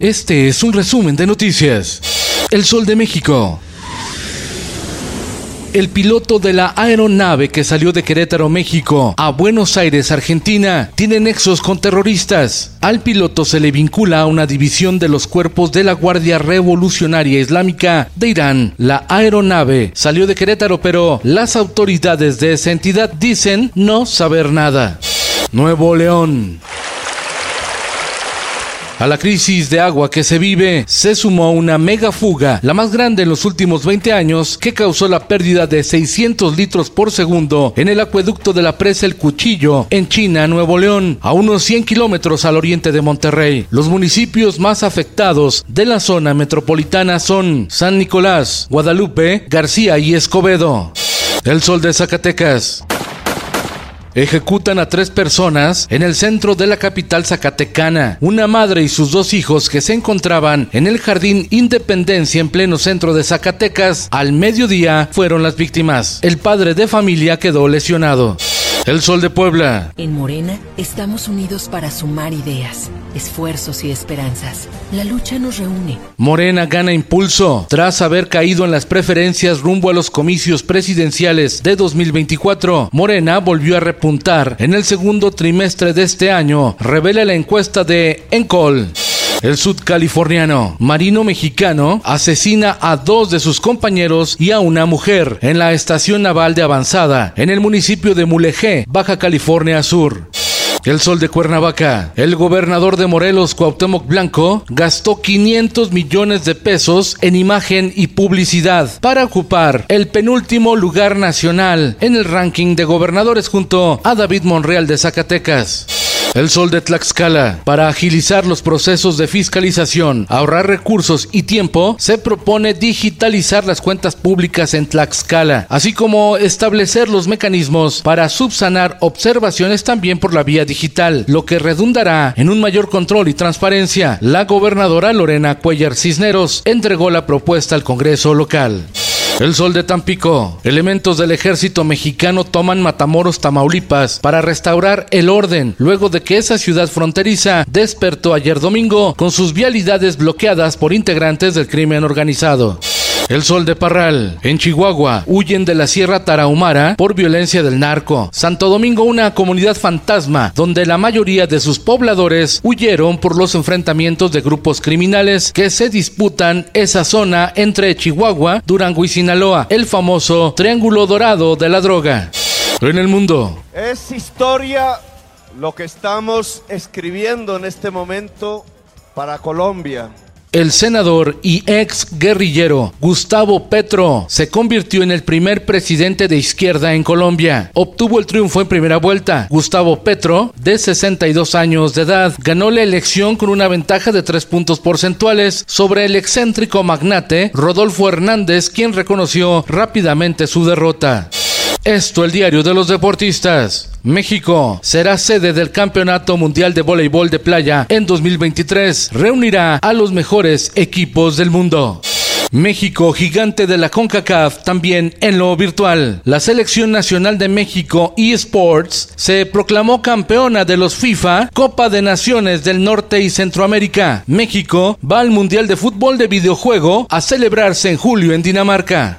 Este es un resumen de noticias. El Sol de México. El piloto de la aeronave que salió de Querétaro, México, a Buenos Aires, Argentina, tiene nexos con terroristas. Al piloto se le vincula a una división de los cuerpos de la Guardia Revolucionaria Islámica de Irán. La aeronave salió de Querétaro, pero las autoridades de esa entidad dicen no saber nada. Nuevo León. A la crisis de agua que se vive se sumó una mega fuga, la más grande en los últimos 20 años, que causó la pérdida de 600 litros por segundo en el acueducto de la presa El Cuchillo, en China, Nuevo León, a unos 100 kilómetros al oriente de Monterrey. Los municipios más afectados de la zona metropolitana son San Nicolás, Guadalupe, García y Escobedo. El Sol de Zacatecas. Ejecutan a tres personas en el centro de la capital zacatecana. Una madre y sus dos hijos que se encontraban en el jardín Independencia en pleno centro de Zacatecas al mediodía fueron las víctimas. El padre de familia quedó lesionado. El Sol de Puebla. En Morena estamos unidos para sumar ideas, esfuerzos y esperanzas. La lucha nos reúne. Morena gana impulso tras haber caído en las preferencias rumbo a los comicios presidenciales de 2024. Morena volvió a repuntar en el segundo trimestre de este año, revela la encuesta de Encol. El sudcaliforniano marino mexicano asesina a dos de sus compañeros y a una mujer en la estación naval de avanzada en el municipio de Mulegé, Baja California Sur. El Sol de Cuernavaca. El gobernador de Morelos, Cuauhtémoc Blanco, gastó 500 millones de pesos en imagen y publicidad para ocupar el penúltimo lugar nacional en el ranking de gobernadores junto a David Monreal de Zacatecas. El Sol de Tlaxcala. Para agilizar los procesos de fiscalización, ahorrar recursos y tiempo, se propone digitalizar las cuentas públicas en Tlaxcala, así como establecer los mecanismos para subsanar observaciones también por la vía digital, lo que redundará en un mayor control y transparencia. La gobernadora Lorena Cuellar Cisneros entregó la propuesta al Congreso local. El Sol de Tampico. Elementos del ejército mexicano toman Matamoros, Tamaulipas, para restaurar el orden, luego de que esa ciudad fronteriza despertó ayer domingo con sus vialidades bloqueadas por integrantes del crimen organizado. El Sol de Parral. En Chihuahua, huyen de la Sierra Tarahumara por violencia del narco. Santo Domingo, una comunidad fantasma, donde la mayoría de sus pobladores huyeron por los enfrentamientos de grupos criminales que se disputan esa zona entre Chihuahua, Durango y Sinaloa, el famoso Triángulo Dorado de la Droga. En el mundo. Es historia lo que estamos escribiendo en este momento para Colombia. El senador y ex guerrillero Gustavo Petro se convirtió en el primer presidente de izquierda en Colombia. Obtuvo el triunfo en primera vuelta. Gustavo Petro, de 62 años de edad, ganó la elección con una ventaja de tres puntos porcentuales sobre el excéntrico magnate Rodolfo Hernández, quien reconoció rápidamente su derrota. Esto el diario de los deportistas. México será sede del Campeonato Mundial de Voleibol de Playa en 2023. Reunirá a los mejores equipos del mundo. México, gigante de la CONCACAF, también en lo virtual. La Selección Nacional de México eSports se proclamó campeona de los FIFA Copa de Naciones del Norte y Centroamérica. México va al Mundial de Fútbol de Videojuego a celebrarse en julio en Dinamarca.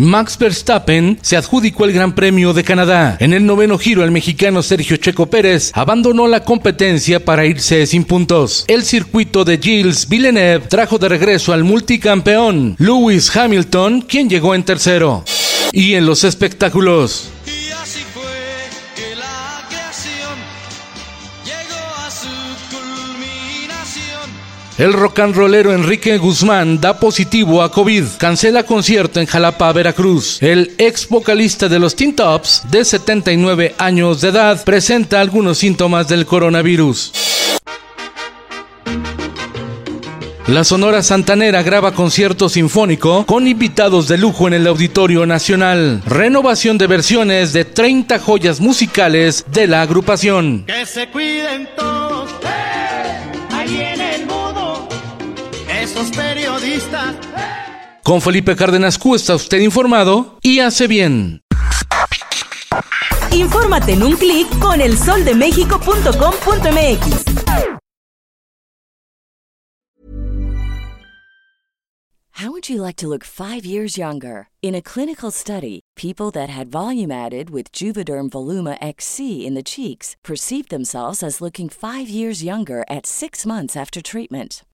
Max Verstappen se adjudicó el Gran Premio de Canadá. En el noveno giro, el mexicano Sergio Checo Pérez abandonó la competencia para irse sin puntos. El circuito de Gilles Villeneuve trajo de regreso al multicampeón Lewis Hamilton, quien llegó en tercero. Y en los espectáculos. Llegó a su. El rock and rollero Enrique Guzmán da positivo a COVID. Cancela concierto en Jalapa, Veracruz. El ex vocalista de los Teen Tops, de 79 años de edad, presenta algunos síntomas del coronavirus. La Sonora Santanera graba concierto sinfónico con invitados de lujo en el Auditorio Nacional. Renovación de versiones de 30 joyas musicales de la agrupación. Que se cuiden todos. Esos periodistas. Con Felipe Cárdenas Q está usted informado y hace bien. Infórmate en un clic con elsoldemexico.com.mx. How would you like to look five years younger? In a clinical study, people that had volume added with Juvederm Voluma XC in the cheeks perceived themselves as looking five years younger at six months after treatment.